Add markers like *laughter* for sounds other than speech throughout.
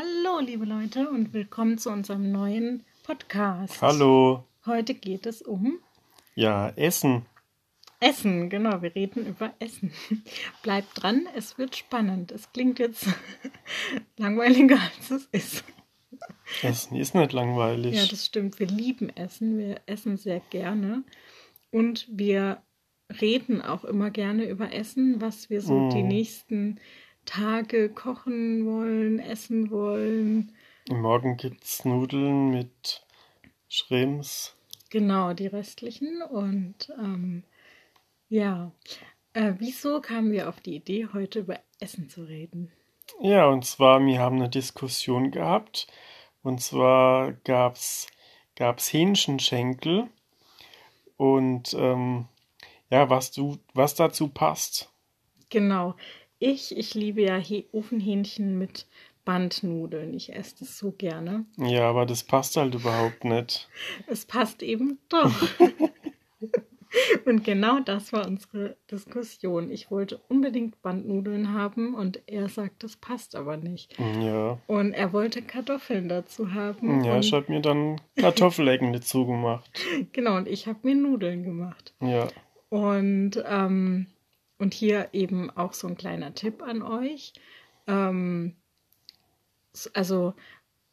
Hallo, liebe Leute, und willkommen zu unserem neuen Podcast. Hallo. Heute geht es um Ja, Essen. Essen. Genau, wir reden über Essen. *laughs* Bleibt dran, es wird spannend. Es klingt jetzt *laughs* langweiliger, als es ist. Essen ist nicht langweilig. Ja, das stimmt. Wir lieben Essen. Wir essen sehr gerne. Und wir reden auch immer gerne über Essen, was wir so die Mm. nächsten Tage kochen wollen, essen wollen. Morgen gibt's Nudeln mit Shrimps. Genau, die restlichen. Und ähm, ja, äh, wieso kamen wir auf die Idee, heute über Essen zu reden? Ja, und zwar, wir haben eine Diskussion gehabt. Und zwar gab's, gab's Hähnchenschenkel. Und ähm, ja, was du, was dazu passt. Genau, ich, ich liebe ja He Ofenhähnchen mit Bandnudeln. Ich esse das so gerne. Ja, aber das passt halt überhaupt nicht. Es passt eben doch. *laughs* Und genau das war unsere Diskussion. Ich wollte unbedingt Bandnudeln haben und er sagt, das passt aber nicht. Ja. Und er wollte Kartoffeln dazu haben. Ja, ich hab mir dann Kartoffelecken dazu gemacht. *laughs* genau, und ich habe mir Nudeln gemacht. Ja. Und, ähm, und hier eben auch so ein kleiner Tipp an euch. Ähm, also,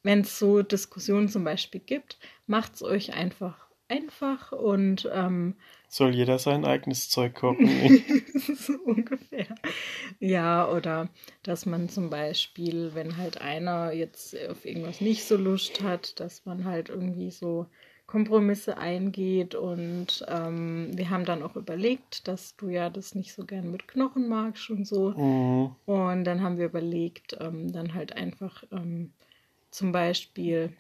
wenn es so Diskussionen zum Beispiel gibt, macht es euch einfach einfach und ähm, Soll jeder sein eigenes Zeug kochen? *laughs* so ungefähr. Ja, oder dass man zum Beispiel, wenn halt einer jetzt auf irgendwas nicht so Lust hat, dass man halt irgendwie so Kompromisse eingeht und ähm, wir haben dann auch überlegt, dass du ja das nicht so gern mit Knochen magst und so. Mhm. Und dann haben wir überlegt, ähm, dann halt einfach ähm, zum Beispiel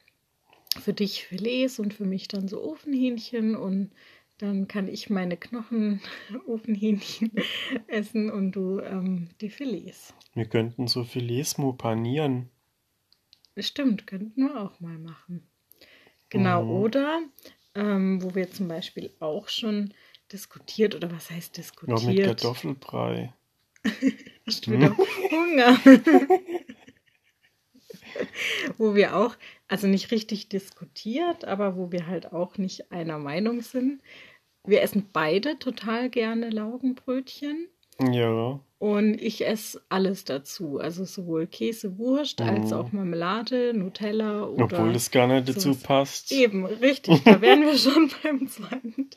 für dich Filets und für mich dann so Ofenhähnchen und dann kann ich meine Knochen *laughs* Ofenhähnchen *laughs* essen und du ähm, die Filets. Wir könnten so Filets panieren. Stimmt, könnten wir auch mal machen. Genau, Mhm. oder ähm, wo wir zum Beispiel auch schon diskutiert, oder was heißt diskutiert? mit Kartoffelbrei. Hast du wieder Hunger? *laughs* wo wir auch, also nicht richtig diskutiert, aber wo wir halt auch nicht einer Meinung sind. Wir essen beide total gerne Laugenbrötchen Ja. und ich esse alles dazu. Also sowohl Käse, Wurst als Mhm. auch Marmelade, Nutella oder. Obwohl das gar nicht dazu sowas. passt. Eben, richtig, da wären wir schon *laughs* beim zweiten.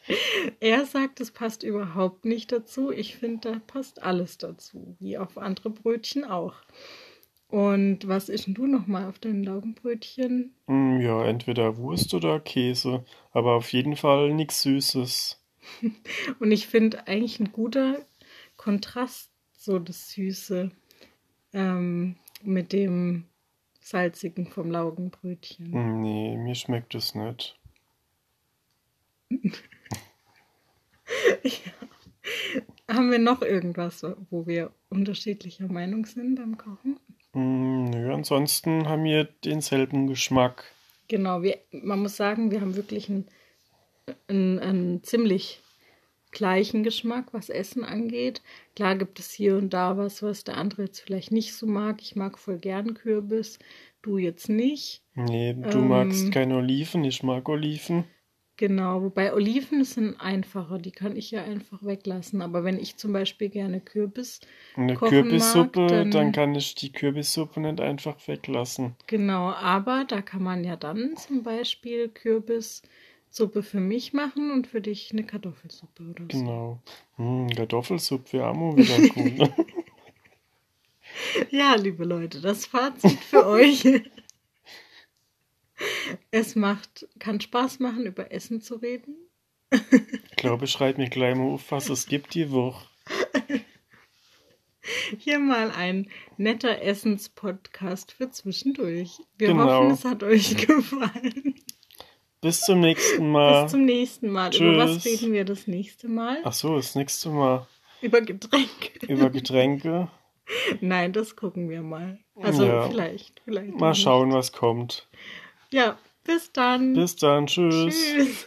Er sagt, es passt überhaupt nicht dazu. Ich finde, da passt alles dazu, wie auf andere Brötchen auch. Und was isst denn du nochmal auf deinen Laugenbrötchen? Mm, Ja, entweder Wurst oder Käse. Aber auf jeden Fall nichts Süßes. *laughs* Und ich finde eigentlich ein guter Kontrast, so das Süße ähm, mit dem Salzigen vom Laugenbrötchen. Mm, Nee, mir schmeckt es nicht. *laughs* Haben wir noch irgendwas, wo wir unterschiedlicher Meinung sind beim Kochen? Mm, Nö, ansonsten haben wir denselben Geschmack. Genau, wir, man muss sagen, wir haben wirklich einen, einen, einen ziemlich gleichen Geschmack, was Essen angeht. Klar gibt es hier und da was, was der andere jetzt vielleicht nicht so mag. Ich mag voll gern Kürbis, du jetzt nicht. Nee, du Ähm. magst keine Oliven, ich mag Oliven. Genau, wobei Oliven sind einfacher, die kann ich ja einfach weglassen. Aber wenn ich zum Beispiel gerne Kürbis, Eine kochen mag, Kürbissuppe, dann- dann kann ich die Kürbissuppe nicht einfach weglassen. genau, aber da kann man ja dann zum Beispiel Kürbissuppe für mich machen und für dich eine Kartoffelsuppe oder so. Genau. Mm, Kartoffelsuppe wäre auch wieder *laughs* gut. Ja, liebe Leute, das Fazit für *laughs* euch. Es macht, kann Spaß machen, über Essen zu reden. Ich glaube, ich schreibe mir gleich mal auf, was es gibt die Woche. Hier mal ein netter Essenspodcast für zwischendurch. Wir Genau. hoffen, es hat euch gefallen. Bis zum nächsten Mal. Bis zum nächsten Mal. Über was Tschüss. reden wir das nächste Mal? Ach so, das nächste Mal Über Getränke. über Getränke. Nein, das gucken wir mal. Also Ja. vielleicht, vielleicht. Mal nicht. schauen, was kommt. Ja, bis dann. Bis dann, tschüss. Tschüss.